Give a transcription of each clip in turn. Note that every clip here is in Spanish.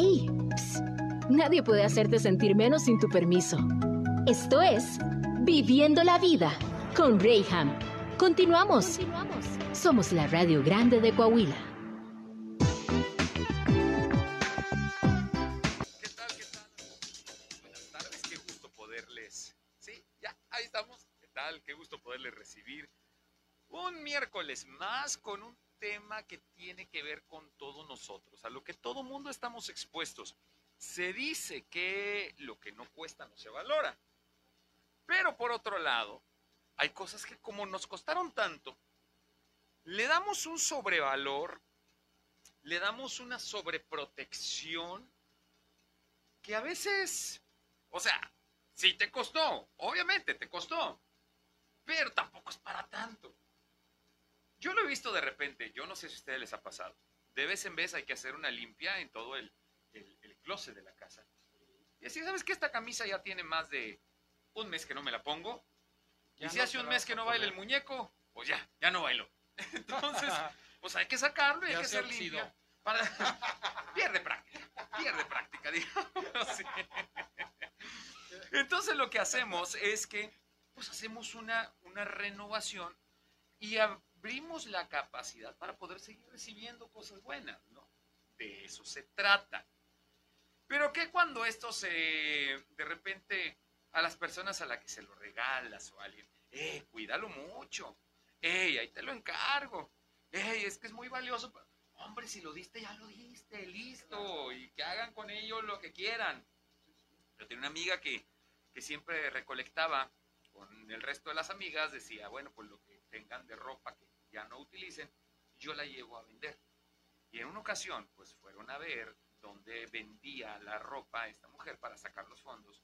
¡Ey! nadie puede hacerte sentir menos sin tu permiso. Esto es Viviendo la Vida con Rayham. Continuamos. Continuamos. Somos la Radio Grande de Coahuila. ¿Qué tal? ¿Qué tal? Buenas tardes, qué gusto poderles. Sí, ya, ahí estamos. ¿Qué tal? Qué gusto poderles recibir un miércoles más con un tema que tiene que ver con todos nosotros, a lo que todo mundo estamos expuestos. Se dice que lo que no cuesta no se valora. Pero por otro lado, hay cosas que como nos costaron tanto, le damos un sobrevalor, le damos una sobreprotección que a veces, o sea, sí te costó, obviamente te costó, pero tampoco es para tanto. Yo lo he visto de repente, yo no sé si a ustedes les ha pasado. De vez en vez hay que hacer una limpia en todo el, el, closet de la casa. Y así, ¿sabes que Esta camisa ya tiene más de un mes que no me la pongo. y si hace un mes que no baila el muñeco, pues ya, ya no bailo. Entonces, pues hay que sacarlo y hay que hacer limpia. Para... pierde práctica, pierde práctica, digamos. Entonces lo que hacemos es que pues hacemos una, una renovación y abrimos la capacidad para poder seguir recibiendo cosas buenas, ¿no? De eso se trata. Pero ¿qué cuando esto se, de repente, a las personas a las que se lo regalas o a alguien, eh, cuídalo mucho, ey, ahí te lo encargo, ey, es que es muy valioso, hombre, si lo diste, ya lo diste, listo, y que hagan con ello lo que quieran. Yo tenía una amiga que, que siempre recolectaba con el resto de las amigas, decía, bueno, pues lo que tengan de ropa que ya no utilicen, yo la llevo a vender. Y en una ocasión, pues fueron a ver dónde vendía la ropa esta mujer para sacar los fondos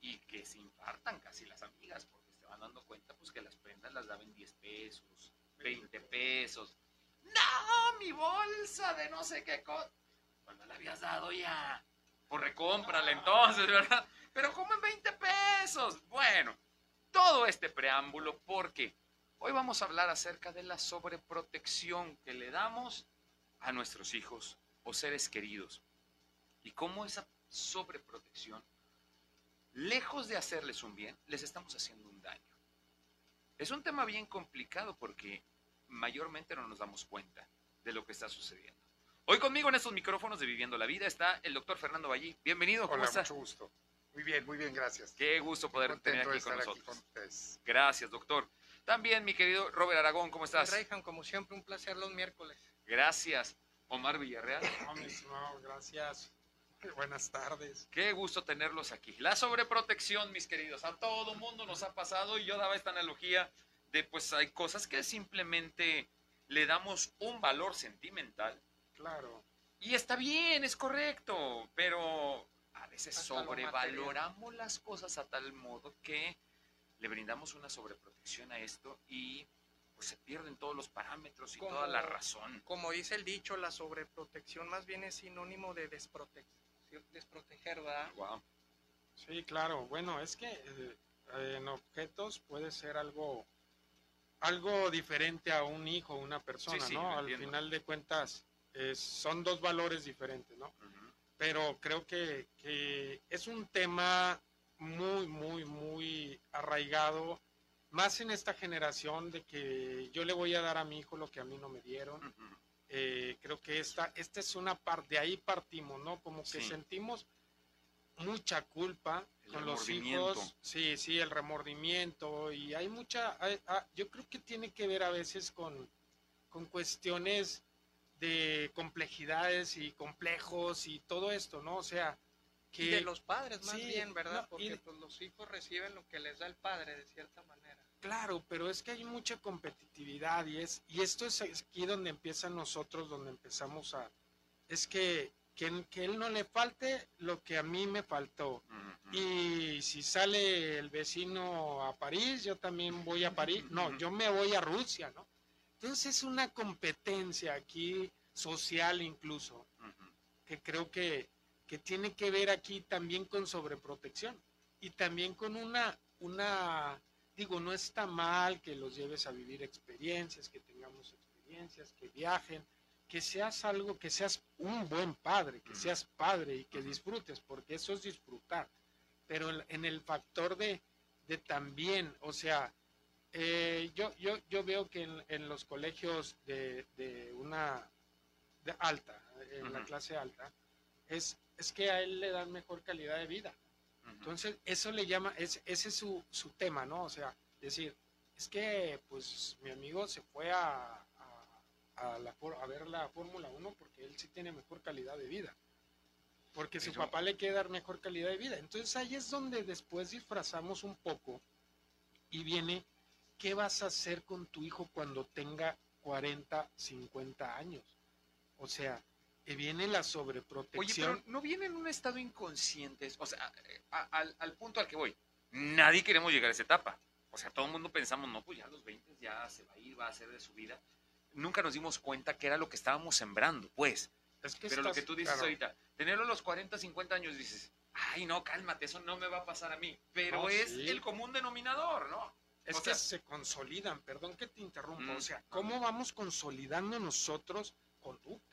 y que se infartan casi las amigas porque se van dando cuenta pues que las prendas las daban 10 pesos, 20 pesos. No, mi bolsa de no sé qué cosa. Cuando la habías dado ya. Pues recómprala entonces, ¿verdad? Pero como en 20 pesos. Bueno, todo este preámbulo porque Hoy vamos a hablar acerca de la sobreprotección que le damos a nuestros hijos o seres queridos y cómo esa sobreprotección, lejos de hacerles un bien, les estamos haciendo un daño. Es un tema bien complicado porque mayormente no nos damos cuenta de lo que está sucediendo. Hoy conmigo en estos micrófonos de Viviendo la Vida está el doctor Fernando Vallí. Bienvenido. ¿cómo Hola, mucho gusto. Muy bien, muy bien, gracias. Qué gusto poder tener aquí con nosotros. gracias, doctor. También, mi querido Robert Aragón, ¿cómo estás? Reyhan, como siempre, un placer los miércoles. Gracias. Omar Villarreal. No, gracias. Buenas tardes. Qué gusto tenerlos aquí. La sobreprotección, mis queridos. A todo mundo nos ha pasado y yo daba esta analogía de pues hay cosas que simplemente le damos un valor sentimental. Claro. Y está bien, es correcto, pero a veces sobrevaloramos las cosas a tal modo que le brindamos una sobreprotección a esto y pues se pierden todos los parámetros y toda la razón. Como dice el dicho, la sobreprotección más bien es sinónimo de desproteger, ¿verdad? Wow. Sí, claro. Bueno, es que eh, en objetos puede ser algo algo diferente a un hijo, una persona, ¿no? Al final de cuentas son dos valores diferentes, ¿no? Pero creo que, que es un tema muy, muy, muy arraigado, más en esta generación de que yo le voy a dar a mi hijo lo que a mí no me dieron. Eh, creo que esta, esta es una parte, de ahí partimos, ¿no? Como que sentimos mucha culpa con los hijos. Sí, sí, el remordimiento y hay mucha, ah, yo creo que tiene que ver a veces con, con cuestiones de complejidades y complejos y todo esto, ¿no? O sea, y de los padres más bien, ¿verdad? Porque pues, los hijos reciben lo que les da el padre de cierta manera. Claro, pero es que hay mucha competitividad y es y esto es aquí donde empieza nosotros, donde empezamos a es que que, que él no le falte lo que a mí me faltó. Y si sale el vecino a París, yo también voy a París. No, yo me voy a Rusia, ¿no? Entonces es una competencia aquí social incluso, que creo que que tiene que ver aquí también con sobreprotección y también con una, una, digo, no está mal que los lleves a vivir experiencias, que tengamos experiencias, que viajen, que seas algo, que seas un buen padre, que seas padre y que disfrutes, porque eso es disfrutar. Pero en el factor de, de también, o sea, eh, yo, yo, yo veo que en, los colegios de, de una de alta, en la clase alta, es, es que a él le dan mejor calidad de vida. Entonces, eso le llama, es, ese es su, su tema, ¿no? O sea, decir, es que pues mi amigo se fue a, a, la, a ver la Fórmula 1 porque él sí tiene mejor calidad de vida. Porque su papá le quiere dar mejor calidad de vida. Entonces ahí es donde después disfrazamos un poco y viene, ¿qué vas a hacer con tu hijo cuando tenga 40, 50 años? O sea, viene la sobreprotección. Oye, pero no viene en un estado inconsciente, o sea, al, al punto al que voy. Nadie queremos llegar a esa etapa. O sea, todo el mundo pensamos, no, pues ya a los 20 ya se va a ir, va a hacer de su vida. Nunca nos dimos cuenta que era lo que estábamos sembrando, pues. Pero lo que tú dices ahorita, tenerlo a los 40, 50 años, dices, ay, no, cálmate, eso no me va a pasar a mí. Pero es el común denominador, ¿no? Es que se consolidan, perdón que te interrumpa, o sea, ¿cómo vamos consolidando nosotros conductas?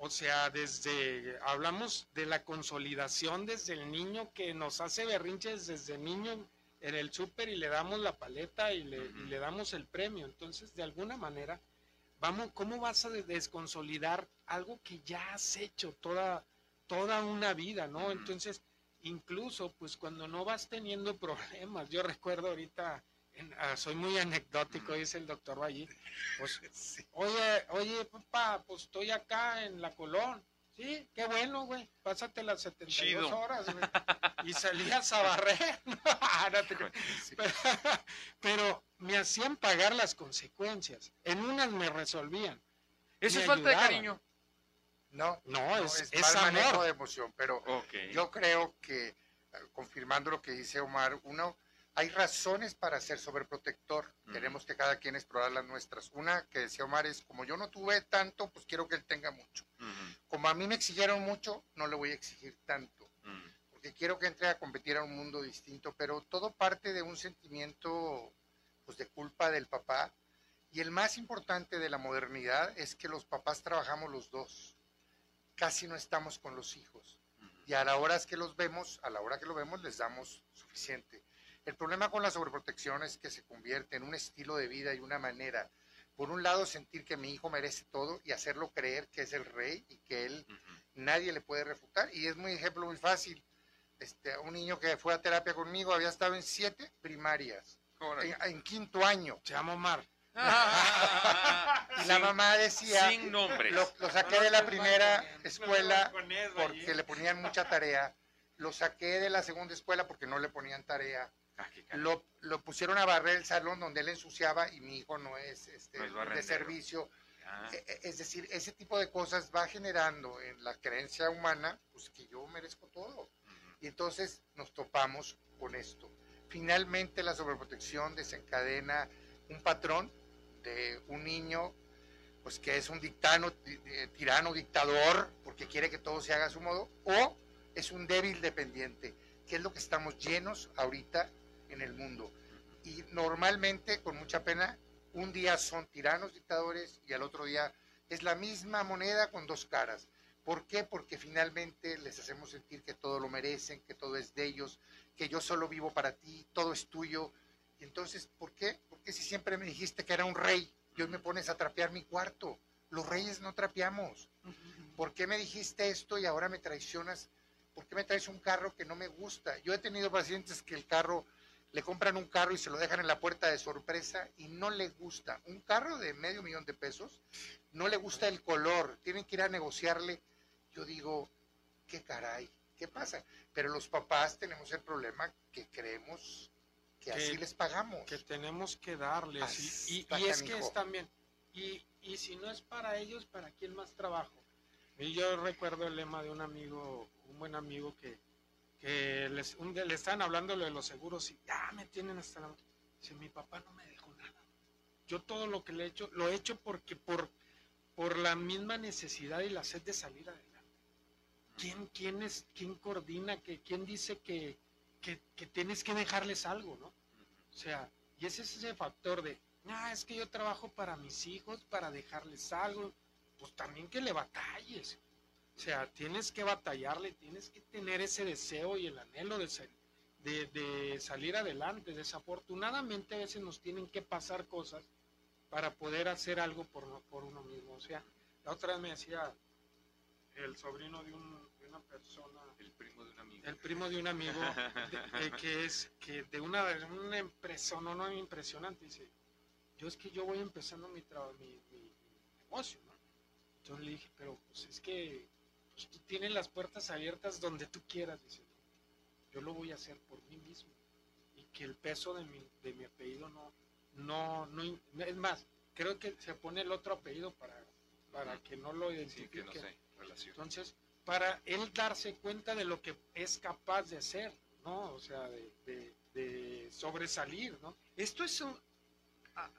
O sea, desde, hablamos de la consolidación desde el niño que nos hace berrinches desde niño en el súper y le damos la paleta y le, y le, damos el premio. Entonces, de alguna manera, vamos, ¿cómo vas a desconsolidar algo que ya has hecho toda, toda una vida, ¿no? Entonces, incluso, pues cuando no vas teniendo problemas, yo recuerdo ahorita, ah, soy muy anecdótico, dice el doctor Valle, pues, oye, oye, papá, pues estoy acá en la Colón, Sí, qué bueno, güey. Pásate las 72 horas, güey. Y salías a barrer. pero, me hacían pagar las consecuencias. En unas me resolvían. Eso es falta de cariño. No, no, es, es, manejo de emoción. Pero yo creo que, eh, confirmando lo que dice Omar, uno hay razones para ser sobreprotector. Tenemos que cada quien explorar las nuestras. Una que decía Omar es, como yo no tuve tanto, pues quiero que él tenga mucho. Como a mí me exigieron mucho, no le voy a exigir tanto. Porque quiero que entre a competir a un mundo distinto. Pero todo parte de un sentimiento pues, de culpa del papá. Y el más importante de la modernidad es que los papás trabajamos los dos. Casi no estamos con los hijos. Y a la hora que los vemos, a la hora que lo vemos, les damos suficiente. El problema con la sobreprotección es que se convierte en un estilo de vida y una manera. Por un lado, sentir que mi hijo merece todo y hacerlo creer que es el rey y que él nadie le puede refutar. Y es muy ejemplo muy fácil. Este, un niño que fue a terapia conmigo había estado en siete primarias, en, quinto año. Se llama Omar. y la mamá decía, Sin nombres. Lo, lo saqué de la primera escuela porque le ponían mucha tarea, lo saqué de la segunda escuela porque no le ponían tarea lo, lo, pusieron a barrer el salón donde él ensuciaba y mi hijo no es, este, de servicio. E, e, es decir, ese tipo de cosas va generando en la creencia humana, pues que yo merezco todo. Y entonces nos topamos con esto. Finalmente la sobreprotección desencadena un patrón de un niño pues que es un dictano, tirano, dictador, porque quiere que todo se haga a su modo, o es un débil dependiente, que es lo que estamos llenos ahorita en el mundo. Y normalmente, con mucha pena, un día son tiranos dictadores y al otro día es la misma moneda con dos caras. ¿Por qué? Porque finalmente les hacemos sentir que todo lo merecen, que todo es de ellos, que yo solo vivo para ti, todo es tuyo. Y entonces, ¿por qué? Porque si siempre me dijiste que era un rey y hoy me pones a trapear mi cuarto. Los reyes no trapeamos. ¿Por qué me dijiste esto y ahora me traicionas? ¿Por qué me traes un carro que no me gusta? Yo he tenido pacientes que el carro le compran un carro y se lo dejan en la puerta de sorpresa y no le gusta. Un carro de medio millón de pesos, no le gusta el color, tienen que ir a negociarle. Yo digo, qué caray, ¿qué pasa? Pero los papás tenemos el problema que creemos que, así les pagamos. Que tenemos que darles. y, es que es también, y, y si no es para ellos, ¿para quién más trabajo? Y yo recuerdo el lema de un amigo, un buen amigo que que les, un le estaban hablando de los seguros y ya me tienen hasta la... Dice, mi papá no me dejó nada. Yo todo lo que le he hecho, lo he hecho porque por, por la misma necesidad y la sed de salir adelante. ¿Quién, quién, es, quién coordina, que, quién dice que, que, que tienes que dejarles algo, no? O sea, y ese es ese factor de, ah, es que yo trabajo para mis hijos, para dejarles algo. pues también que le batalles. O sea, tienes que batallarle, tienes que tener ese deseo y el anhelo de, de, de salir adelante. Desafortunadamente a veces nos tienen que pasar cosas para poder hacer algo por, por uno mismo. O sea, la otra vez me decía el sobrino de, una persona, el primo de un amigo, el primo de un amigo, que es que de una, una empresa, no, no impresionante, dice, yo es que yo voy empezando mi, mi, mi, negocio, ¿no? Entonces le dije, pero pues es que pues, tú tienes las puertas abiertas donde tú quieras, dice, yo lo voy a hacer por mí mismo y que el peso de mi, de mi apellido no, no, no, es más, creo que se pone el otro apellido para, para que no lo identifique. Entonces, para él darse cuenta de lo que es capaz de hacer, ¿no? O sea, de, sobresalir, ¿no? Esto es un...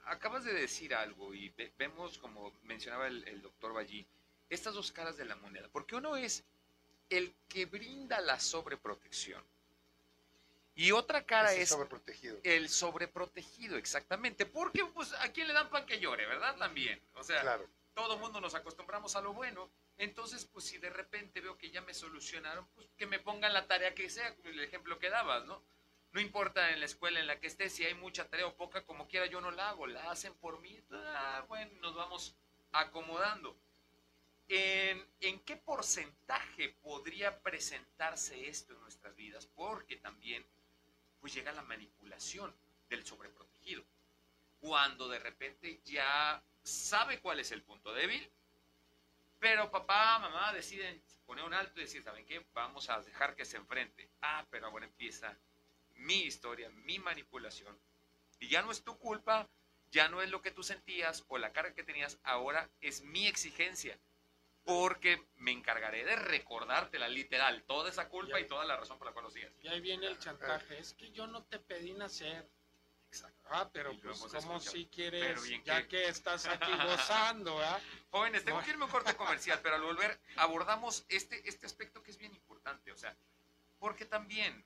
acabas de decir algo y vemos, como mencionaba el, el doctor Ballí, estas dos caras de la moneda. Porque uno es el que brinda la sobreprotección y otra cara es sobreprotegido. el sobreprotegido, exactamente. Porque pues a quién le dan pan que llore, ¿verdad? También. O sea, claro. todo mundo nos acostumbramos a lo bueno. Entonces, pues si de repente veo que ya me solucionaron, pues que me pongan la tarea que sea, el ejemplo que dabas, ¿no? No importa en la escuela en la que esté, si hay mucha tarea o poca, como quiera yo no la hago, la hacen por mí. Ah, bueno, nos vamos acomodando. ¿En, ¿En qué porcentaje podría presentarse esto en nuestras vidas? Porque también pues llega la manipulación del sobreprotegido. Cuando de repente ya sabe cuál es el punto débil, pero papá, mamá deciden poner un alto y decir, ¿saben qué? Vamos a dejar que se enfrente. Ah, pero ahora empieza mi historia, mi manipulación. Y ya no es tu culpa, ya no es lo que tú sentías o la carga que tenías, ahora es mi exigencia porque me encargaré de recordártela literal, toda esa culpa y, toda la razón por la cual lo sigues. Y ahí viene el chantaje, es que yo no te pedí nacer. Exacto. Ah, pero pues como si quieres, ya que... estás aquí gozando, ¿ah? Jóvenes, tengo que irme a un corte comercial, pero al volver abordamos este, este aspecto que es bien importante, o sea, porque también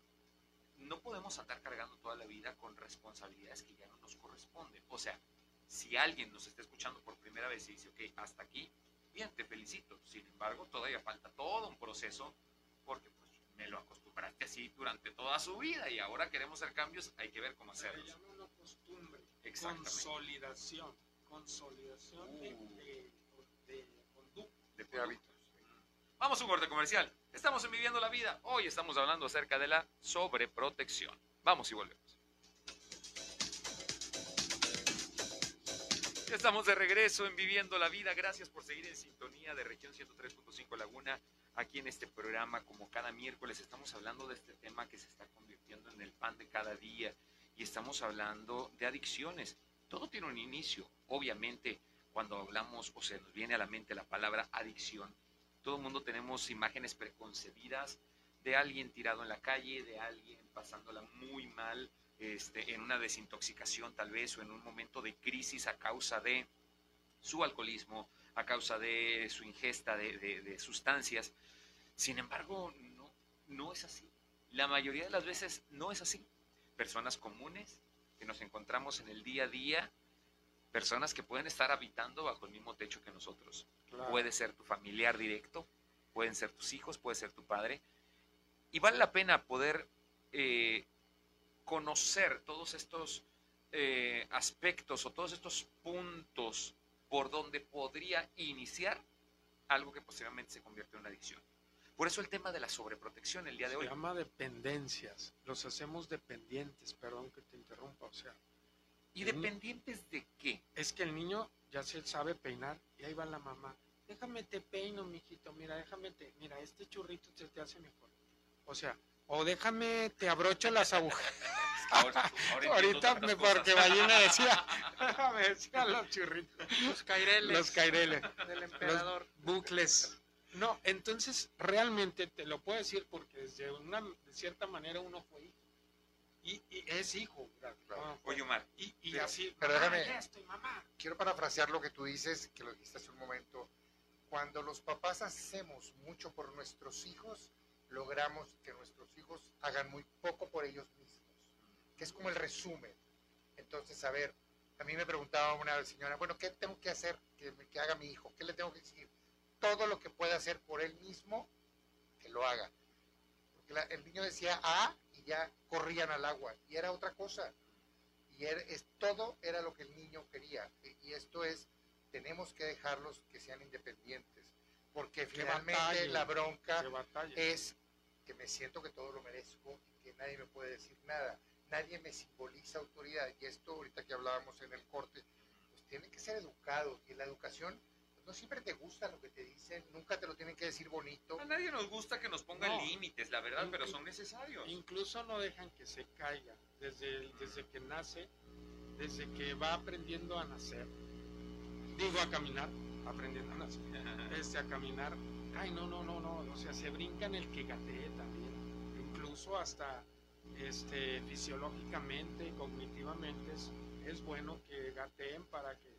no podemos andar cargando toda la vida con responsabilidades que ya no nos corresponden. O sea, si alguien nos está escuchando por primera vez y dice, ok, hasta aquí, bien, te felicito. Sin embargo, todavía falta todo un proceso porque pues, me lo acostumbraste así durante toda su vida y ahora queremos hacer cambios, hay que ver cómo hacerlo. Se llama costumbre, consolidación, consolidación de, uh. de, conducta. De hábitos. Vamos a un corte comercial. Estamos en Viviendo la Vida. Hoy estamos hablando acerca de la sobreprotección. Vamos y volvemos. Estamos de regreso en Viviendo la Vida. Gracias por seguir en sintonía de región 103.5 Laguna. Aquí en este programa, como cada miércoles, estamos hablando de este tema que se está convirtiendo en el pan de cada día. Y estamos hablando de adicciones. Todo tiene un inicio. Obviamente, cuando hablamos o se nos viene a la mente la palabra adicción, todo el mundo tenemos imágenes preconcebidas de alguien tirado en la calle, de alguien pasándola muy mal, este, en una desintoxicación tal vez o en un momento de crisis a causa de su alcoholismo, a causa de su ingesta de, sustancias. Sin embargo, no, no es así. La mayoría de las veces no es así. Personas comunes que nos encontramos en el día a día, personas que pueden estar habitando bajo el mismo techo que nosotros. Puede ser tu familiar directo, pueden ser tus hijos, puede ser tu padre. Y vale la pena poder eh, conocer todos estos eh, aspectos o todos estos puntos por donde podría iniciar algo que posteriormente se convierte en una adicción. Por eso el tema de la sobreprotección el día de hoy. Se llama dependencias. Los hacemos dependientes, perdón que te interrumpa, o sea. ¿Y dependientes de qué? Es que el niño ya se sabe peinar y ahí va la mamá. Déjame te peino, mijito, mira, déjame te, mira, este churrito se te hace mejor. O sea, o déjame, te abrocho las agujas. Ahorita me, porque me decía, me decía los churritos. Los caireles. Los caireles. Del emperador. bucles. No, entonces realmente te lo puedo decir porque desde una, de cierta manera uno fue hijo. Y, es hijo. Oye, Omar. Y, y así, pero déjame, quiero parafrasear lo que tú dices, que lo dijiste hace un momento. Cuando los papás hacemos mucho por nuestros hijos, logramos que nuestros hijos hagan muy poco por ellos mismos, que es como el resumen. Entonces, a ver, a mí me preguntaba una señora, bueno, ¿qué tengo que hacer? que, haga mi hijo? ¿Qué le tengo que decir? Todo lo que pueda hacer por él mismo, que lo haga. Porque el niño decía ah y ya corrían al agua y era otra cosa. Y es, todo era lo que el niño quería. Y esto es, tenemos que dejarlos que sean independientes. Porque finalmente la bronca es que me siento que todo lo merezco y que nadie me puede decir nada. Nadie me simboliza autoridad. Y esto ahorita que hablábamos en el corte, pues tiene que ser educado. Y la educación pues, no siempre te gusta lo que te dicen, nunca te lo tienen que decir bonito. A nadie nos gusta que nos pongan límites, la verdad, pero son necesarios. Incluso no dejan que se caiga desde, desde que nace, desde que va aprendiendo a nacer. Digo a caminar, aprendiendo a nacer. Este, a caminar. Ay, no, no, no, no. O sea, se brincan el que gatee también. Incluso hasta este, fisiológicamente, cognitivamente, es, bueno que gateen para que...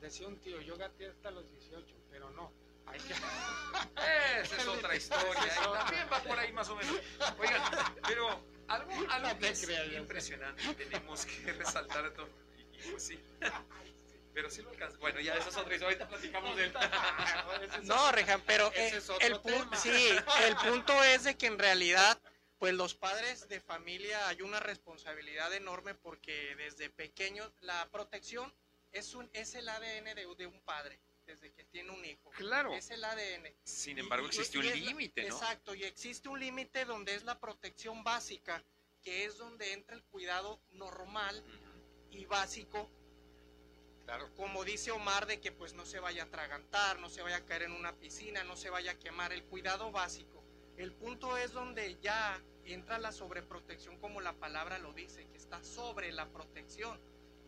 Decía un tío, yo gateé hasta los 18, pero no. Hay que... Esa es otra historia. también va por ahí más o menos. Oigan, pero algo, algo que es impresionante tenemos que resaltar todo. Y, pues sí. Pero sí lo alcanza. Bueno, ya esa es otra historia. Ahorita platicamos de él. no, Rejan, pero eh, el, sí, el punto es de que en realidad pues los padres de familia hay una responsabilidad enorme porque desde pequeños la protección es, un, es el ADN de, de un padre desde que tiene un hijo. Claro. Es el ADN. Sin embargo, existe un límite, ¿no? Exacto, y existe un límite donde es la protección básica, que es donde entra el cuidado normal y básico. Como dice Omar, de que pues no se vaya a atragantar, no se vaya a caer en una piscina, no se vaya a quemar, el cuidado básico. El punto es donde ya entra la sobreprotección como la palabra lo dice, que está sobre la protección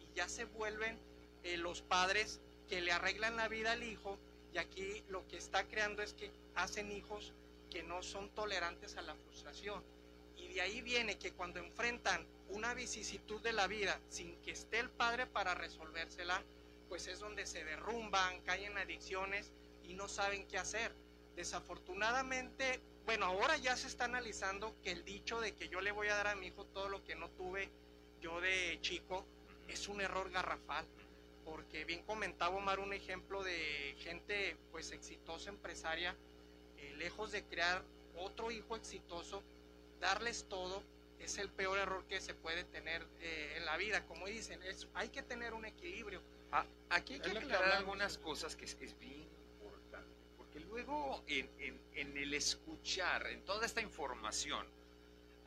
y ya se vuelven eh, los padres que le arreglan la vida al hijo y aquí lo que está creando es que hacen hijos que no son tolerantes a la frustración. Y de ahí viene que cuando enfrentan una vicisitud de la vida sin que esté el padre para resolvérsela, pues es donde se derrumban, caen adicciones y no saben qué hacer. Desafortunadamente, bueno, ahora ya se está analizando que el dicho de que yo le voy a dar a mi hijo todo lo que no tuve yo de chico es un error garrafal. Porque bien comentaba Omar un ejemplo de gente pues exitosa empresaria, eh, lejos de crear otro hijo exitoso, darles todo es el peor error que se puede tener eh, en la vida. Como dicen, es, hay que tener un equilibrio. Ah, aquí hay que aclarar algunas cosas que es, es bien que luego en, en, el escuchar, en toda esta información,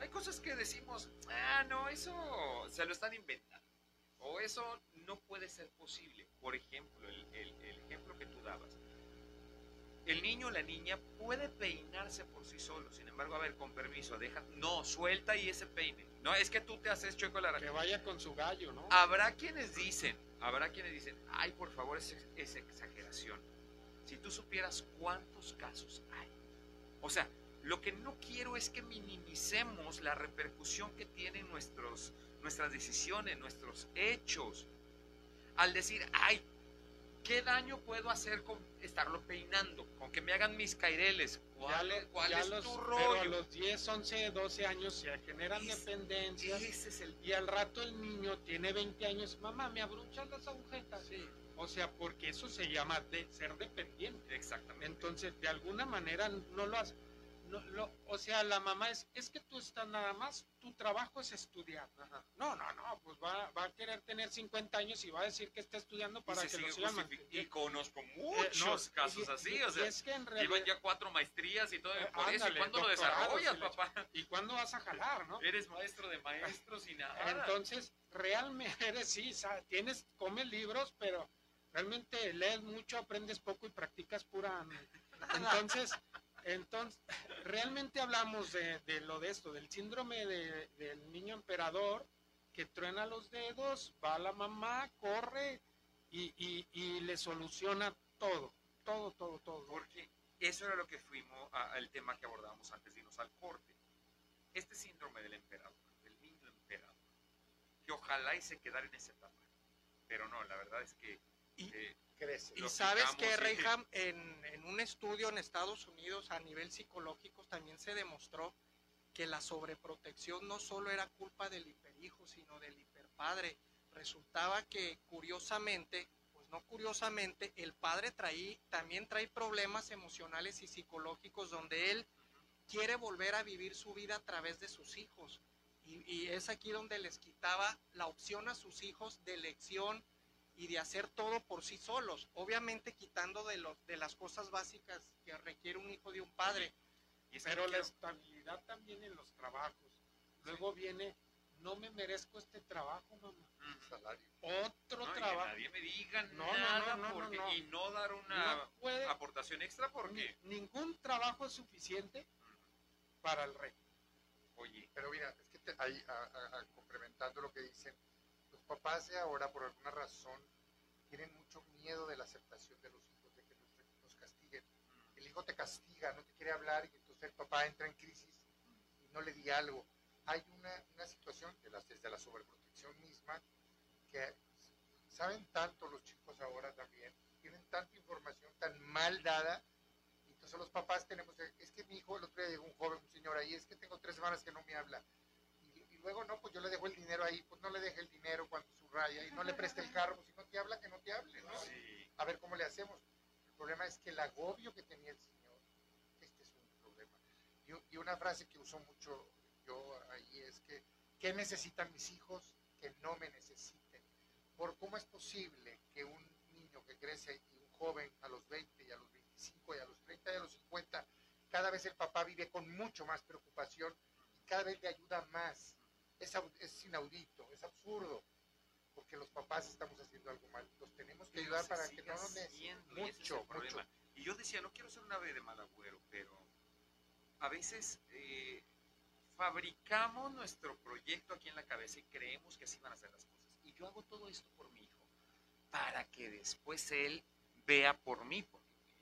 hay cosas que decimos, ah, no, eso se lo están inventando, o eso no puede ser posible. Por ejemplo, el, el, ejemplo que tú dabas, el niño o la niña puede peinarse por sí solo, sin embargo, a ver, con permiso, deja, no, suelta y ese peine. No, es que tú te haces chueco la Que vaya con su gallo, ¿no? Habrá quienes dicen, habrá quienes dicen, ay, por favor, es, es exageración si tú supieras cuántos casos hay. O sea, lo que no quiero es que minimicemos la repercusión que tienen nuestros, nuestras decisiones, nuestros hechos. Al decir, ay, ¿qué daño puedo hacer con estarlo peinando? Con que me hagan mis caireles. ¿Cuál, es tu rollo? Pero a los 10, 11, 12 años se generan dependencias. Y al rato el niño tiene 20 años. Mamá, ¿me abruchan las agujetas? Sí. O sea, porque eso se llama de ser dependiente. Exactamente. Entonces, de alguna manera no lo hace. No, lo, o sea, la mamá es, es que tú estás nada más, tu trabajo es estudiar. No, no, no, pues va, va, a querer tener 50 años y va a decir que está estudiando para que lo sigan Y conozco eh, muchos casos así, o sea, es que en realidad, llevan ya cuatro maestrías y todo eh, por eso. ¿Y cuándo lo desarrollas, papá? ¿Y cuándo vas a jalar, no? Eres maestro de maestros y nada. Entonces, realmente eres, sí, tienes, comes libros, pero realmente lees mucho, aprendes poco y practicas pura. Entonces, entonces realmente hablamos de, lo de esto, del síndrome del niño emperador que truena los dedos, va a la mamá, corre y, le soluciona todo, todo, todo, todo. Porque eso era lo que fuimos al tema que abordábamos antes de irnos al corte. Este síndrome del emperador, del niño emperador, que ojalá y se quedara en esa etapa. Pero no, la verdad es que y, y sabes que, Reyham, en, en un estudio en Estados Unidos a nivel psicológico también se demostró que la sobreprotección no solo era culpa del hiperhijo, sino del hiperpadre. Resultaba que, curiosamente, pues no curiosamente, el padre trae, también trae problemas emocionales y psicológicos donde él quiere volver a vivir su vida a través de sus hijos. Y, es aquí donde les quitaba la opción a sus hijos de elección y de hacer todo por sí solos, obviamente quitando de, los, de las cosas básicas que requiere un hijo de un padre. Pero la estabilidad también en los trabajos. Luego viene, no me merezco este trabajo, mamá. Salario. Otro trabajo. nadie me diga nada y no dar una aportación extra porque... ningún trabajo es suficiente para el rey. Oye, pero mira, es que ahí, complementando lo que dicen, los papás de ahora, por alguna razón, tienen mucho miedo de la aceptación de los hijos, de que nos, castiguen. El hijo te castiga, no te quiere hablar, y entonces el papá entra en crisis y no le di algo. Hay una, una situación de las, desde la sobreprotección misma que saben tanto los chicos ahora también, tienen tanta información tan mal dada entonces los papás tenemos, es que mi hijo, el otro día llegó un joven, un señor ahí, es que tengo tres semanas que no me habla. Luego, no, pues yo le dejo el dinero ahí, pues no le deje el dinero cuando subraya y no le preste el carro, pues si no te habla, que no te hable, ¿no? A ver cómo le hacemos. El problema es que el agobio que tenía el señor, este es un problema. Y, y una frase que uso mucho yo ahí es que, ¿qué necesitan mis hijos que no me necesiten? Por cómo es posible que un niño que crece y un joven a los 20 y a los 20 y a los 30 y a los 50, cada vez el papá vive con mucho más preocupación y cada vez le ayuda más. Es, es inaudito, es absurdo, porque los papás estamos haciendo algo mal. Los tenemos que ayudar para que no nos mucho, mucho. Y yo decía, no quiero ser una ave de mal agüero, pero a veces eh, fabricamos nuestro proyecto aquí en la cabeza y creemos que así van a ser las cosas. Y yo hago todo esto por mi hijo, para que después él vea por mí,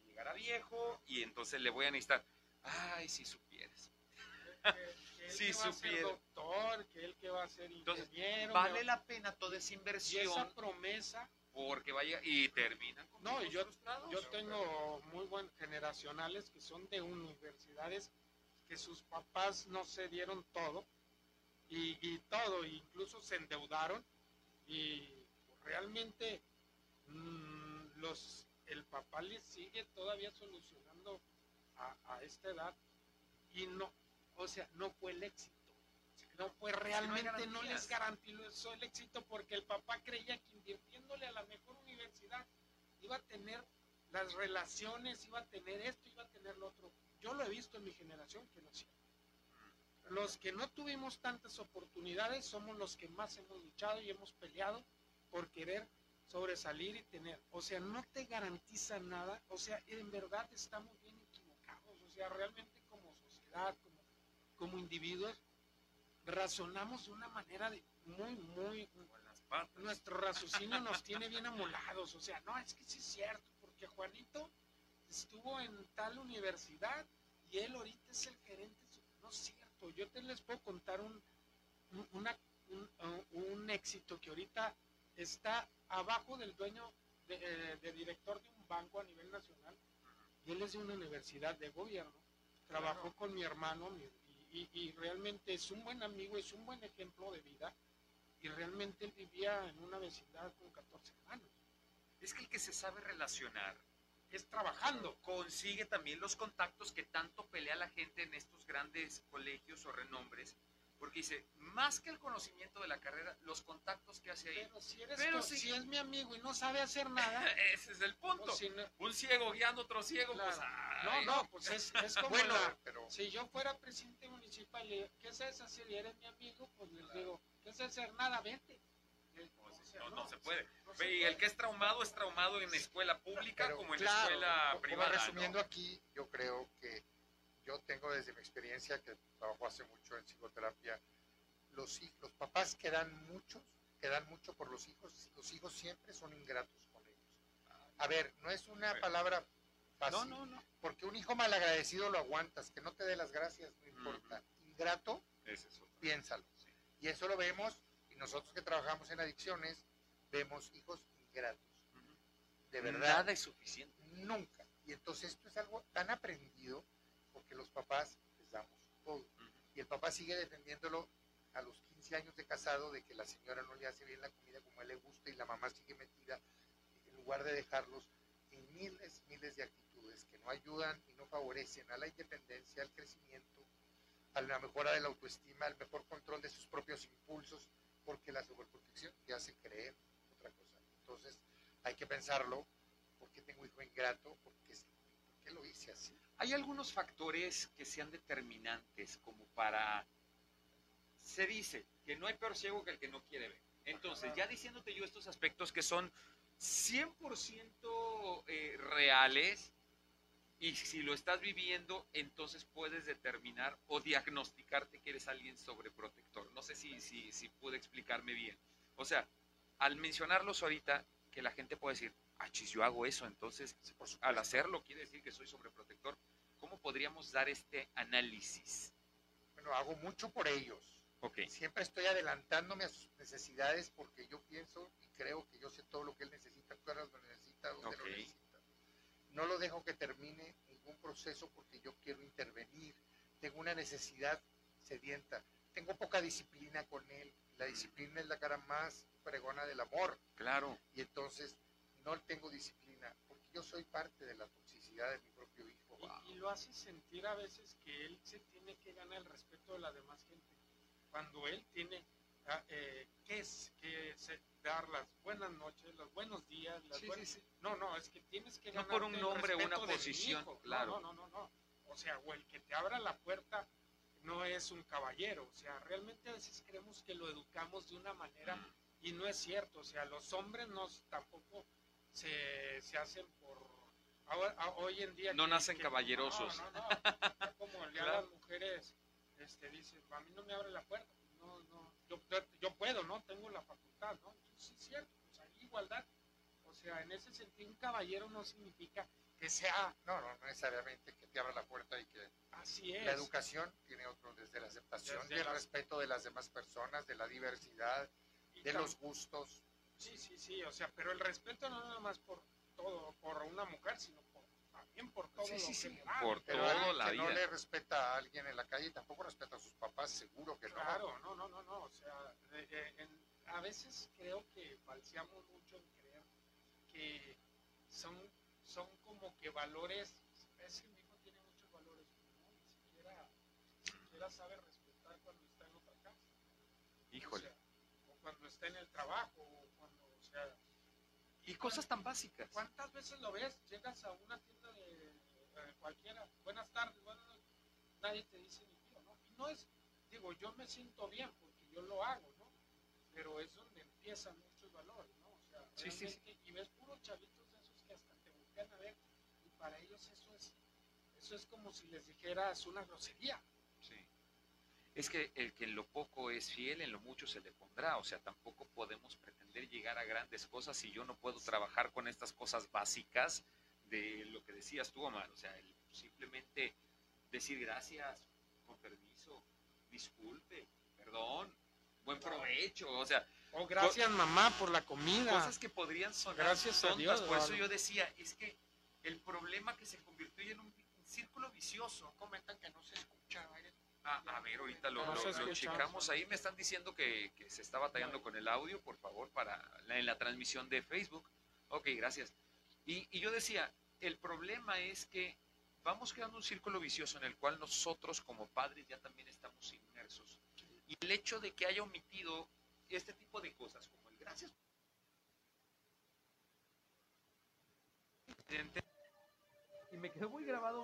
llegará viejo y entonces le voy a necesitar. Ay, si supieras. Si supieras. doctor, que él que va a ser ingeniero. vale la pena toda esa inversión. esa promesa. Porque vaya y termina No, yo, yo tengo muy buenos generacionales que son de universidades que sus papás no se dieron todo y, y todo, incluso se endeudaron y realmente mmm, los el papá le sigue todavía solucionando a, esta edad y no, o sea, no fue el éxito. No fue realmente, no, les garantizó el éxito porque el papá creía que invirtiéndole a la mejor universidad iba a tener las relaciones, iba a tener esto, iba a tener lo otro. Yo lo he visto en mi generación que no cierto. Los que no tuvimos tantas oportunidades somos los que más hemos luchado y hemos peleado por querer sobresalir y tener. O sea, no te garantiza nada. O sea, en verdad estamos bien equivocados. O sea, realmente como sociedad, como, como individuos, razonamos de una manera de muy, muy... Nuestro raciocinio nos tiene bien amolados. O sea, no, es que sí es cierto, porque Juanito estuvo en tal universidad y él ahorita es el gerente. No es cierto. Yo te les puedo contar un, un, un éxito que ahorita está abajo del dueño, de, eh, director de un banco a nivel nacional, y él es de una universidad de gobierno, trabajó con mi hermano y, realmente es un buen amigo, es un buen ejemplo de vida, y realmente él vivía en una vecindad con 14 hermanos. Es que el que se sabe relacionar es trabajando. Consigue también los contactos que tanto pelea la gente en estos grandes colegios o renombres porque dice, más que el conocimiento de la carrera, los contactos que hace ahí. Pero si, eres si, es mi amigo y no sabe hacer nada. ese es el punto. Un ciego guiando a otro ciego, pues. no, no, pues es, como bueno, pero... si yo fuera presidente municipal, ¿qué sabes hacer? Y eres mi amigo, pues les digo, ¿qué sabes hacer? Nada, vete. Pues, no, no, se puede. y el que es traumado es traumado en escuela pública como en la escuela privada. Resumiendo aquí, yo creo que yo tengo desde mi experiencia, que trabajo hace mucho en psicoterapia, los, los papás que dan muchos, que dan mucho por los hijos, los hijos siempre son ingratos con ellos. A ver, no es una palabra fácil, no, no, no. porque un hijo malagradecido lo aguantas, que no te dé las gracias, no importa. Ingrato, piénsalo. Y eso lo vemos, y nosotros que trabajamos en adicciones, vemos hijos ingratos. De verdad. Nada es suficiente. Nunca. Y entonces esto es algo tan aprendido porque los papás les damos todo. Y el papá sigue defendiéndolo a los 15 años de casado de que la señora no le hace bien la comida como a él le gusta y la mamá sigue metida. En lugar de dejarlos en miles, miles de actitudes que no ayudan y no favorecen a la independencia, al crecimiento, a la mejora de la autoestima, al mejor control de sus propios impulsos, porque la sobreprotección te hace creer otra cosa. Entonces, hay que pensarlo, ¿por qué tengo hijo ingrato? ¿Por qué, ¿Por qué lo hice así? Hay algunos factores que sean determinantes como para... Se dice que no hay peor ciego que el que no quiere ver. Entonces, ya diciéndote yo estos aspectos que son 100% eh, reales, y si lo estás viviendo, entonces puedes determinar o diagnosticarte que eres alguien sobreprotector. No sé si, si, si pude explicarme bien. O sea, al mencionarlos ahorita, que la gente puede decir, ah, chis, yo hago eso, entonces al hacerlo quiere decir que soy sobreprotector. ¿Cómo podríamos dar este análisis? Bueno, hago mucho por ellos. Okay. Siempre estoy adelantándome a sus necesidades porque yo pienso y creo que yo sé todo lo que él necesita, cuándo lo necesita, dónde lo necesita no lo dejo que termine ningún proceso porque yo quiero intervenir. Tengo una necesidad sedienta. Tengo poca disciplina con él. La disciplina es la cara más pregona del amor. Claro. Y entonces no tengo disciplina porque yo soy parte de la toxicidad de mi propio hijo. Y, lo hace sentir a veces que él se tiene que ganar el respeto de la demás gente. Cuando él tiene ah, eh, que, es, que dar las buenas noches, los buenos días, las No, no, es que tienes que No por un nombre o una posición, claro. No, no, no, no, O sea, o el que te abra la puerta no es un caballero. O sea, realmente a veces creemos que lo educamos de una manera y no es cierto. O sea, los hombres no tampoco se, se hacen por... hoy en día... No nacen caballerosos. No, no, no. Como le las mujeres este, dicen, a mí no me abre la puerta. No, no, yo, yo puedo, ¿no? Tengo la facultad, ¿no? sí es cierto, pues hay igualdad. O sea, en ese sentido, un caballero no significa que sea... No, no, no necesariamente que te abra la puerta y que... Así es. La educación tiene otro, desde la aceptación y el respeto de las demás personas, de la diversidad, de los gustos. Sí, sí, sí, o sea, pero el respeto no nada más por todo, por una mujer, sino por, también por todo sí, sí, sí, por todo la que no le respeta a alguien en la calle, tampoco respeta a sus papás, seguro que no. Claro, no, no, no, no, o sea, en, a veces creo que falseamos mucho en creer que son, son como que valores, es que mi hijo tiene muchos valores, no, ni siquiera, siquiera sabe respetar cuando está en otra casa. Híjole. O, cuando está en el trabajo, o cuando, o sea... Y cosas tan básicas. ¿Cuántas veces lo ves? Llegas a una tienda de eh, cualquiera, buenas tardes, buenas noches, nadie te dice ni tío, ¿no? Y no es, digo, yo me siento bien porque yo lo hago, ¿no? pero es donde empiezan muchos valores, ¿no? O sea, sí, sí, y ves puros chavitos de esos que hasta te voltean a ver y para ellos eso es, eso es como si les dijeras una grosería. Sí. Es que el que en lo poco es fiel, en lo mucho se le pondrá, o sea, tampoco podemos pretender llegar a grandes cosas si yo no puedo trabajar con estas cosas básicas de lo que decías tú, Omar, o sea, el simplemente decir gracias, con permiso, disculpe, perdón, buen provecho, o sea. Oh, gracias mamá por la comida. Cosas que podrían sonar gracias a Dios, por eso yo decía, es que el problema que se convirtió en un círculo vicioso. Comentan que no se escucha. A ver, ahorita lo, checamos ahí. Me están diciendo que, se está batallando con el audio, por favor, para en la transmisión de Facebook. Ok, gracias. Y, y yo decía, el problema es que vamos creando un círculo vicioso en el cual nosotros como padres ya también estamos inmersos y el hecho de que haya omitido este tipo de cosas, como el gracias. Y me quedó muy grabado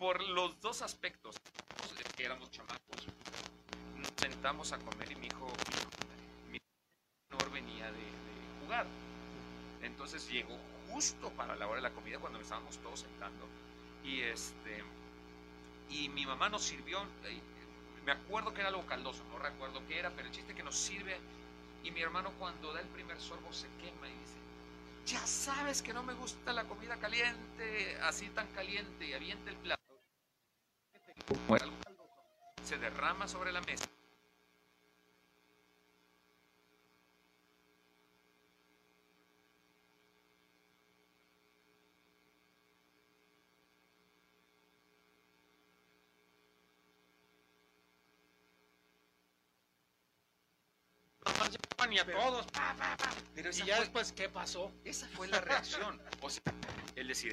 por los dos aspectos. Que éramos chamacos, nos sentamos a comer y mi hijo, mi menor venía de, jugar. Entonces llegó justo para la hora de la comida cuando estábamos todos sentando. Y este y mi mamá nos sirvió, eh, me acuerdo que era algo caldoso, no recuerdo qué era, pero el chiste que nos sirve. Y mi hermano cuando da el primer sorbo se quema y dice, ya sabes que no me gusta la comida caliente, así tan caliente, y avienta el plato. Se derrama sobre la mesa. y a todos. Pero y ya después, ¿qué pasó? Esa fue la reacción. O sea, el decir,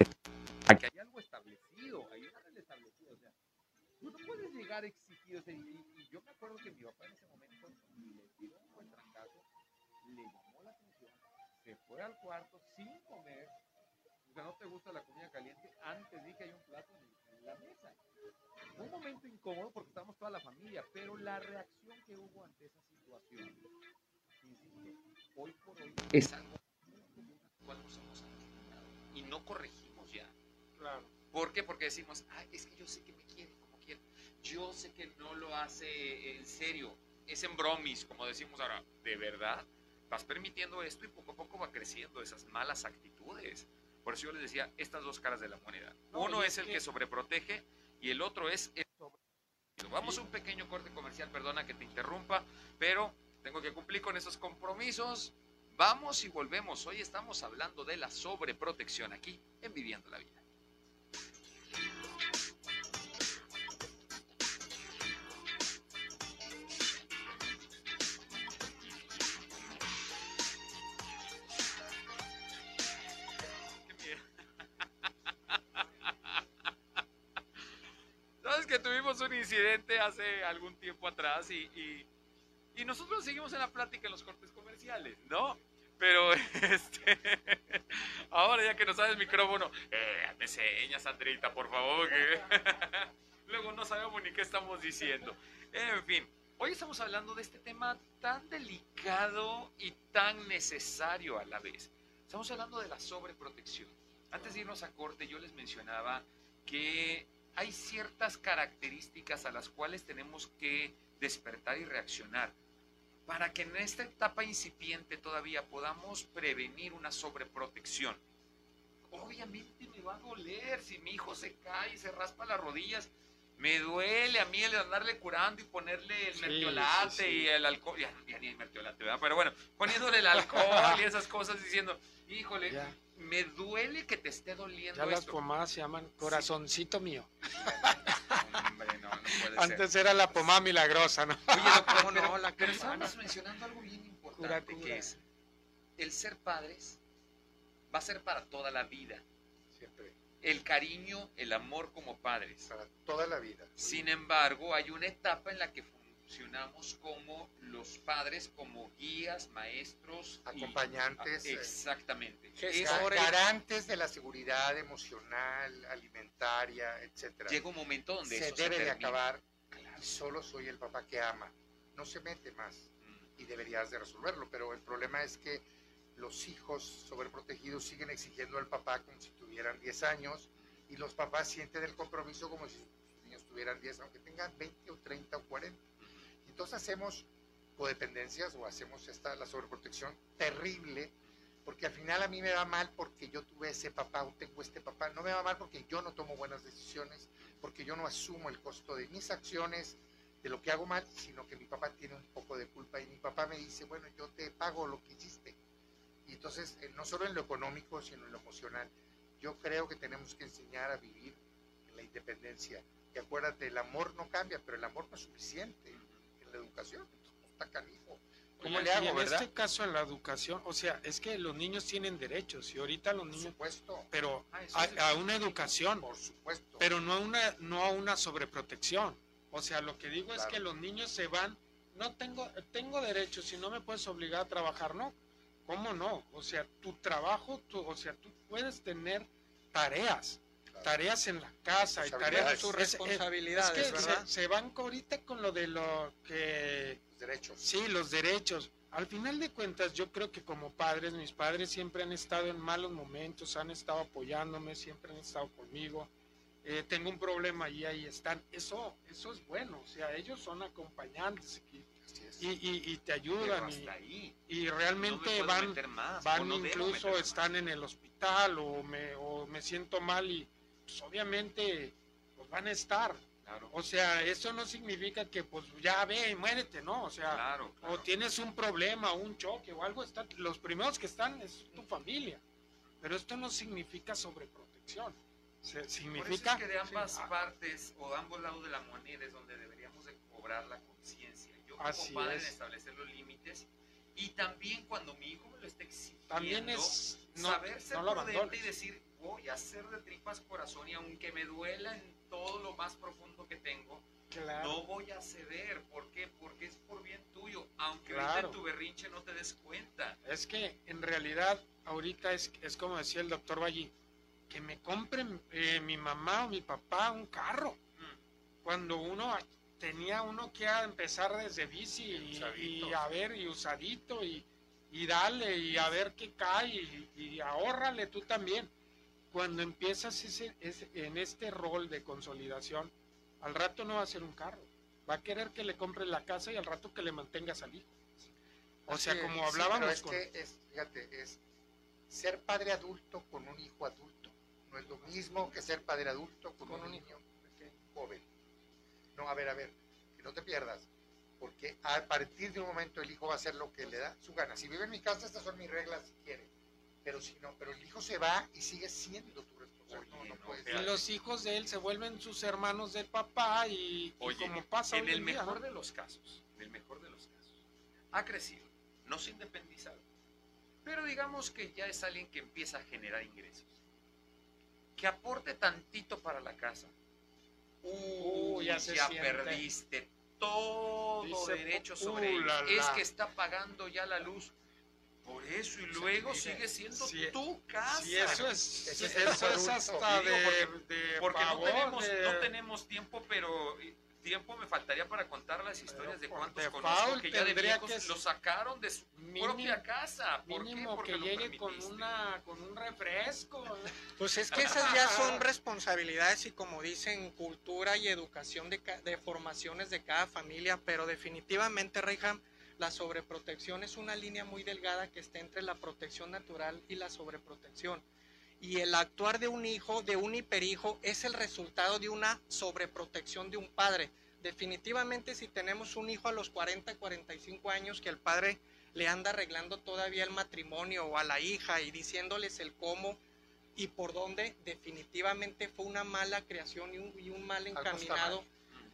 aquí hay algo establecido, hay algo establecido. O sea, tú no puedes y, yo me acuerdo que mi papá en ese momento le dio un buen trancazo, le llamó la atención, se fue al cuarto sin comer. O sea, no te gusta la comida caliente, antes dije hay un plato en la mesa un momento incómodo porque estamos toda la familia, pero la reacción que hubo ante esa situación, hoy por hoy es algo cual nos hemos acostumbrado y no corregimos ya. Claro. ¿Por qué? Porque decimos, es que yo sé que me quiere. Yo sé que no lo hace en serio, es en bromis, como decimos ahora. ¿De verdad? Vas permitiendo esto y poco a poco va creciendo esas malas actitudes. Por eso yo les decía, estas dos caras de la moneda. Uno es, el que sobreprotege y el otro es el Vamos a un pequeño corte comercial, perdona que te interrumpa, pero tengo que cumplir con esos compromisos. Vamos y volvemos. Hoy estamos hablando de la sobreprotección aquí en Viviendo la Vida. Incidente hace algún tiempo atrás y, y, nosotros seguimos en la plática en los cortes comerciales, ¿no? Pero este, ahora ya que nos sabes el micrófono, eh, me señas, Andrita, por favor, que luego no sabemos ni qué estamos diciendo. En fin, hoy estamos hablando de este tema tan delicado y tan necesario a la vez. Estamos hablando de la sobreprotección. Antes de irnos a corte, yo les mencionaba que hay ciertas características a las cuales tenemos que despertar y reaccionar para que en esta etapa incipiente todavía podamos prevenir una sobreprotección. Obviamente me va a doler si mi hijo se cae y se raspa las rodillas. Me duele a mí el andarle curando y ponerle el mertiolate y el alcohol. Ya, ni el mertiolate, ¿verdad? Pero bueno, poniéndole el alcohol y esas cosas diciendo, híjole, me duele que te esté doliendo. Ya las pomadas se llaman corazoncito mío. Hombre, no, no puede Antes era la pomada milagrosa, ¿no? Oye, doctor, no, la pero estábamos mencionando algo bien importante que es el ser padres va a ser para toda la vida. Siempre. El cariño, el amor como padres. Para toda la vida. Sin embargo, hay una etapa en la que funcionamos como los padres, como guías, maestros, acompañantes. Eh, exactamente. garantes de la seguridad emocional, alimentaria, etcétera. Llega un momento donde se debe de acabar. Y solo soy el papá que ama. No se mete más. Mm. Y deberías de resolverlo. Pero el problema es que los hijos sobreprotegidos siguen exigiendo al papá como si tuvieran 10 años y los papás sienten el compromiso como si sus niños tuvieran 10, aunque tengan 20 o 30 o 40 entonces hacemos codependencias o hacemos esta, la sobreprotección terrible, porque al final a mí me va mal porque yo tuve ese papá o tengo este papá. No me va mal porque yo no tomo buenas decisiones, porque yo no asumo el costo de mis acciones, de lo que hago mal, sino que mi papá tiene un poco de culpa y mi papá me dice, bueno, yo te pago lo que hiciste. Y entonces, eh, no solo en lo económico, sino en lo emocional, yo creo que tenemos que enseñar a vivir en la independencia. Y acuérdate, el amor no cambia, pero el amor no es suficiente la educación. Está canijo. ¿Cómo le hago, en este caso en la educación, o sea, es que los niños tienen derechos y ahorita los niños, supuesto. pero ah, a, una educación, por supuesto, pero no a una no a una sobreprotección. O sea, lo que digo es que los niños se van, no tengo tengo derechos, y no me puedes obligar a trabajar, no. ¿Cómo no? O sea, tu trabajo, o sea, tú puedes tener tareas, tareas en la casa y tareas de sus responsabilidades, Se, van ahorita con lo de lo que... Los derechos. Sí, los derechos. Al final de cuentas, yo creo que como padres, mis padres siempre han estado en malos momentos, han estado apoyándome, siempre han estado conmigo. Eh, tengo un problema y ahí están. Eso, eso es bueno, o sea, ellos son acompañantes y, y, te ayudan y, y, realmente van, van incluso están en el hospital o me, o me siento mal y pues obviamente pues van a estar. O sea, eso no significa que pues ya ve y muérete, ¿no? O sea, o tienes un problema, un choque o algo, está, los primeros que están es tu familia. Pero esto no significa sobreprotección. significa que de ambas partes o ambos lados de la moneda es donde deberíamos de cobrar la conciencia. Yo como padre en establecer los límites Y también cuando mi hijo me lo esté exigiendo, también es saber ser prudente y decir, voy a hacer de tripas corazón y aunque me duela en todo lo más profundo que tengo, no voy a ceder. ¿Por qué? Porque es por bien tuyo, aunque en tu berrinche no te des cuenta. Es que en realidad ahorita es, es como decía el doctor Valli, que me compren eh, mi mamá o mi papá un carro. Mm. Cuando uno tenía uno que empezar desde bici y, a ver, y usadito, y, y dale, y a ver qué cae, y, y ahórrale tú también. Cuando empiezas ese, en este rol de consolidación, al rato no va a ser un carro. Va a querer que le compre la casa y al rato que le mantengas al hijo. O sea, como hablábamos es que es, fíjate, es ser padre adulto con un hijo adulto. No es lo mismo que ser padre adulto con, un, niño joven. No, a ver, a ver, que no te pierdas. Porque a partir de un momento el hijo va a hacer lo que le da su gana. Si vive en mi casa, estas son mis reglas si quiere. Pero si no, pero el hijo se va y sigue siendo tu y los hijos de él se vuelven sus hermanos del papá y, como pasa en el mejor de los casos, en el mejor de los casos, ha crecido, no se ha independizado, pero digamos que ya es alguien que empieza a generar ingresos, que aporte tantito para la casa. Uy, ya, perdiste todo derecho sobre él. Es que está pagando ya la luz por eso, y luego sigue siendo tu casa. Sí, eso es, eso, es hasta de, porque, no, tenemos, no tenemos tiempo, pero tiempo me faltaría para contar las historias de cuántos conozco que ya de viejos lo sacaron de su propia casa. ¿Por mínimo qué? que llegue con, una, con un refresco. Pues es que esas ya son responsabilidades y como dicen, cultura y educación de, de formaciones de cada familia, pero definitivamente, Reyham, la sobreprotección es una línea muy delgada que está entre la protección natural y la sobreprotección. Y el actuar de un hijo, de un hiperhijo, es el resultado de una sobreprotección de un padre. Definitivamente si tenemos un hijo a los 40, 45 años que el padre le anda arreglando todavía el matrimonio o a la hija y diciéndoles el cómo y por dónde, definitivamente fue una mala creación y un, y un mal encaminado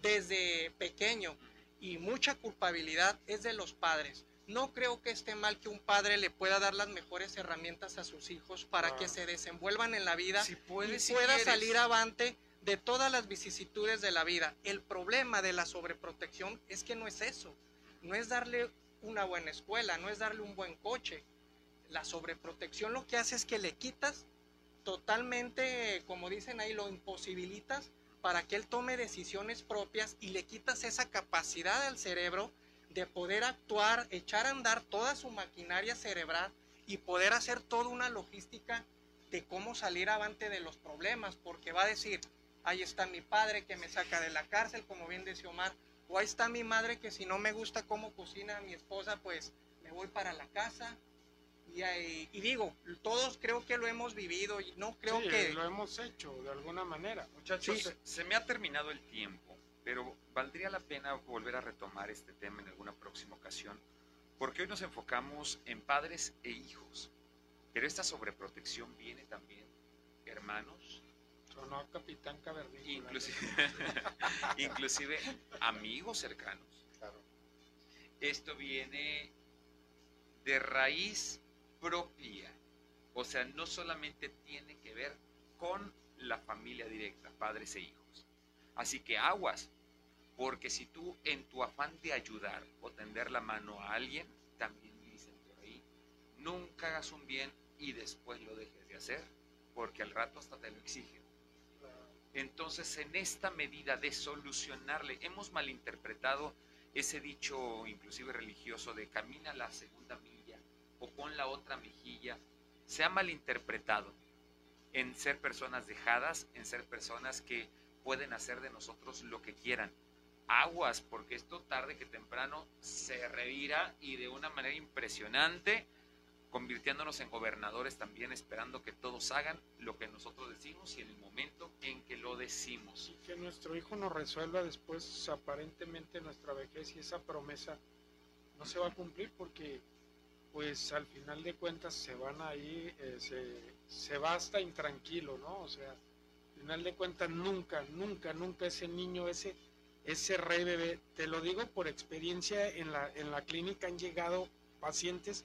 desde pequeño y mucha culpabilidad es de los padres. No creo que esté mal que un padre le pueda dar las mejores herramientas a sus hijos para que se desenvuelvan en la vida y pueda salir avante de todas las vicisitudes de la vida. El problema de la sobreprotección es que no es eso. No es darle una buena escuela, no es darle un buen coche. La sobreprotección lo que hace es que le quitas totalmente, como dicen ahí, lo imposibilitas para que él tome decisiones propias y le quitas esa capacidad al cerebro de poder actuar, echar a andar toda su maquinaria cerebral y poder hacer toda una logística de cómo salir avante de los problemas, porque va a decir, ahí está mi padre que me saca de la cárcel, como bien decía Omar, o ahí está mi madre que si no me gusta cómo cocina mi esposa, pues me voy para la casa, y, digo, todos creo que lo hemos vivido y no creo que... Lo hemos hecho de alguna manera. Muchachos, se, me ha terminado el tiempo, pero valdría la pena volver a retomar este tema en alguna próxima ocasión, porque hoy nos enfocamos en padres e hijos, pero esta sobreprotección viene también, hermanos. no, Capitán Inclusive, inclusive amigos cercanos. Claro. Esto viene de raíz propia. O sea, no solamente tiene que ver con la familia directa, padres e hijos. Así que aguas, porque si tú en tu afán de ayudar o tender la mano a alguien, también dicen por ahí, nunca hagas un bien y después lo dejes de hacer, porque al rato hasta te lo exigen. Entonces, en esta medida de solucionarle, hemos malinterpretado ese dicho inclusive religioso de camina la segunda milla con la otra mejilla, se ha malinterpretado en ser personas dejadas, en ser personas que pueden hacer de nosotros lo que quieran. Aguas, porque esto tarde que temprano se revira y de una manera impresionante, convirtiéndonos en gobernadores también, esperando que todos hagan lo que nosotros decimos y en el momento en que lo decimos. Y que nuestro hijo nos resuelva después aparentemente nuestra vejez y esa promesa no se va a cumplir porque pues al final de cuentas se van ahí, eh, se, se va hasta intranquilo, ¿no? O sea, al final de cuentas nunca, nunca, nunca ese niño, ese, ese rey bebé, te lo digo por experiencia, en la, en la clínica han llegado pacientes,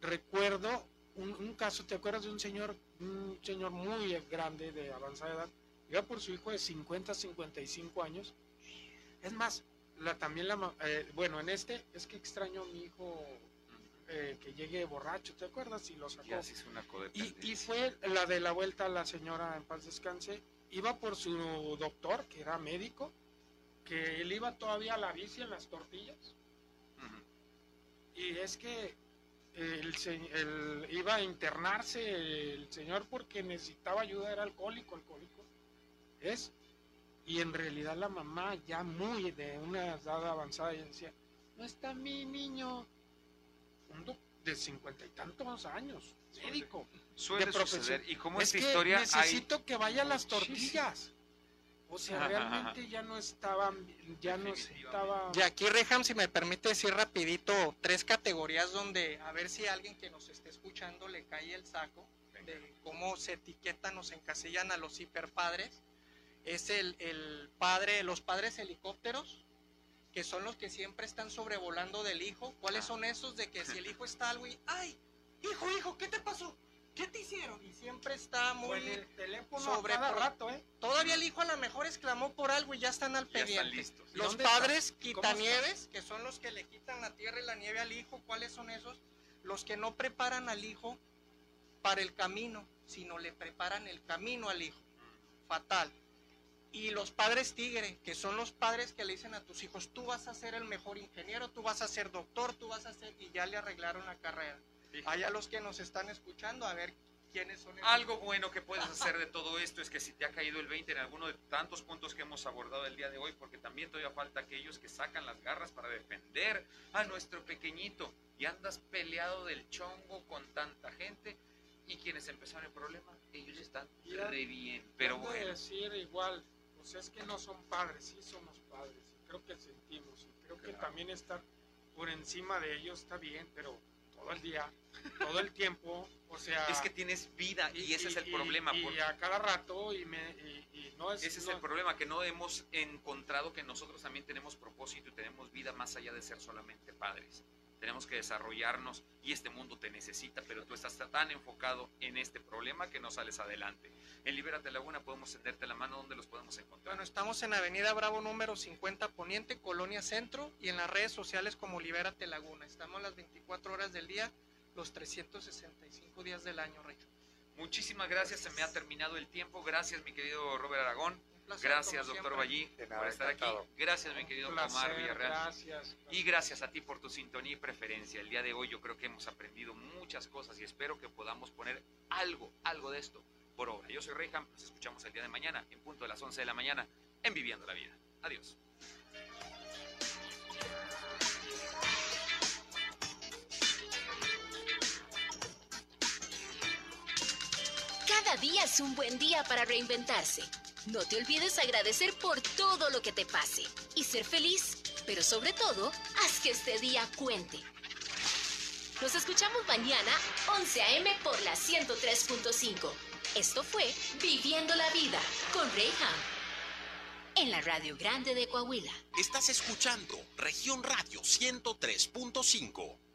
recuerdo un, caso, ¿te acuerdas de un señor, un señor muy grande de avanzada edad? Iba por su hijo de 50, 55 años. Es más, la, también la, eh, bueno, en este, es que extraño a mi hijo eh, que llegue borracho, ¿te acuerdas? Y lo sacó. y, y fue la de la vuelta a la señora en paz descanse. Iba por su doctor, que era médico, que él iba todavía a la bici en las tortillas. Y es que el, iba a internarse el señor porque necesitaba ayuda, era alcohólico, alcohólico. Es. Y en realidad la mamá, ya muy de una edad avanzada, ya decía, no está mi niño. Un de cincuenta y tantos años, médico. Suele de suceder. Y como es esta historia necesito que vaya a las tortillas. O sea, realmente ya no estaban, ya no estaba... Y aquí, Reham, si me permite decir rapidito, tres categorías donde, a ver si alguien que nos esté escuchando le cae el saco de cómo se etiquetan o se encasillan a los hiperpadres. Es el, el padre, los padres helicópteros, que son los que siempre están sobrevolando del hijo. ¿Cuáles ah. son esos de que si el hijo está algo y, ay, hijo, hijo, ¿qué te pasó? ¿Qué te hicieron? Y siempre está muy el teléfono sobre rato, ¿eh? Todavía el hijo a lo mejor exclamó por algo y ya están al pendiente. Los padres quitanieves, que son los que le quitan la tierra y la nieve al hijo, ¿cuáles son esos? Los que no preparan al hijo para el camino, sino le preparan el camino al hijo. Fatal. Y los padres tigre, que son los padres que le dicen a tus hijos, tú vas a ser el mejor ingeniero, tú vas a ser doctor, tú vas a ser, y ya le arreglaron la carrera. Hay a los que nos están escuchando, a ver quiénes son. Algo bueno que puedes hacer de todo esto es que si te ha caído el 20 en alguno de tantos puntos que hemos abordado el día de hoy, porque también todavía falta aquellos que sacan las garras para defender a nuestro pequeñito y andas peleado del chongo con tanta gente y quienes empezaron el problema, ellos están re bien. Pero bueno. decir igual, pues es que no son padres, sí somos padres, creo que sentimos, creo que también estar por encima de ellos está bien, pero todo el día, todo el tiempo, o sea... Es que tienes vida y, ese es el problema. Y, a cada rato y, me, no es... Ese es el problema, que no hemos encontrado que nosotros también tenemos propósito y tenemos vida más allá de ser solamente padres tenemos que desarrollarnos y este mundo te necesita, pero tú estás tan enfocado en este problema que no sales adelante. En Libérate Laguna podemos tenderte la mano, ¿dónde los podemos encontrar? Bueno, estamos en Avenida Bravo número 50 Poniente, Colonia Centro, y en las redes sociales como Libérate Laguna. Estamos las 24 horas del día, los 365 días del año, Rey. Muchísimas gracias, se me ha terminado el tiempo. Gracias, mi querido Robert Aragón. Gracias, doctor Ballí, por estar aquí. Gracias, mi querido Omar Villarreal. Y gracias a ti por tu sintonía y preferencia. El día de hoy yo creo que hemos aprendido muchas cosas y espero que podamos poner algo, algo de esto por obra. Yo soy Reyham, nos escuchamos el día de mañana, en punto de las 11 de la mañana, en Viviendo la Vida. Adiós. Cada día es un buen día para reinventarse. No te olvides agradecer por todo lo que te pase y ser feliz, pero sobre todo, haz que este día cuente. Nos escuchamos mañana, 11 a.m. por la 103.5. Esto fue Viviendo la Vida con Reyham. En la Radio Grande de Coahuila. Estás escuchando Región Radio 103.5.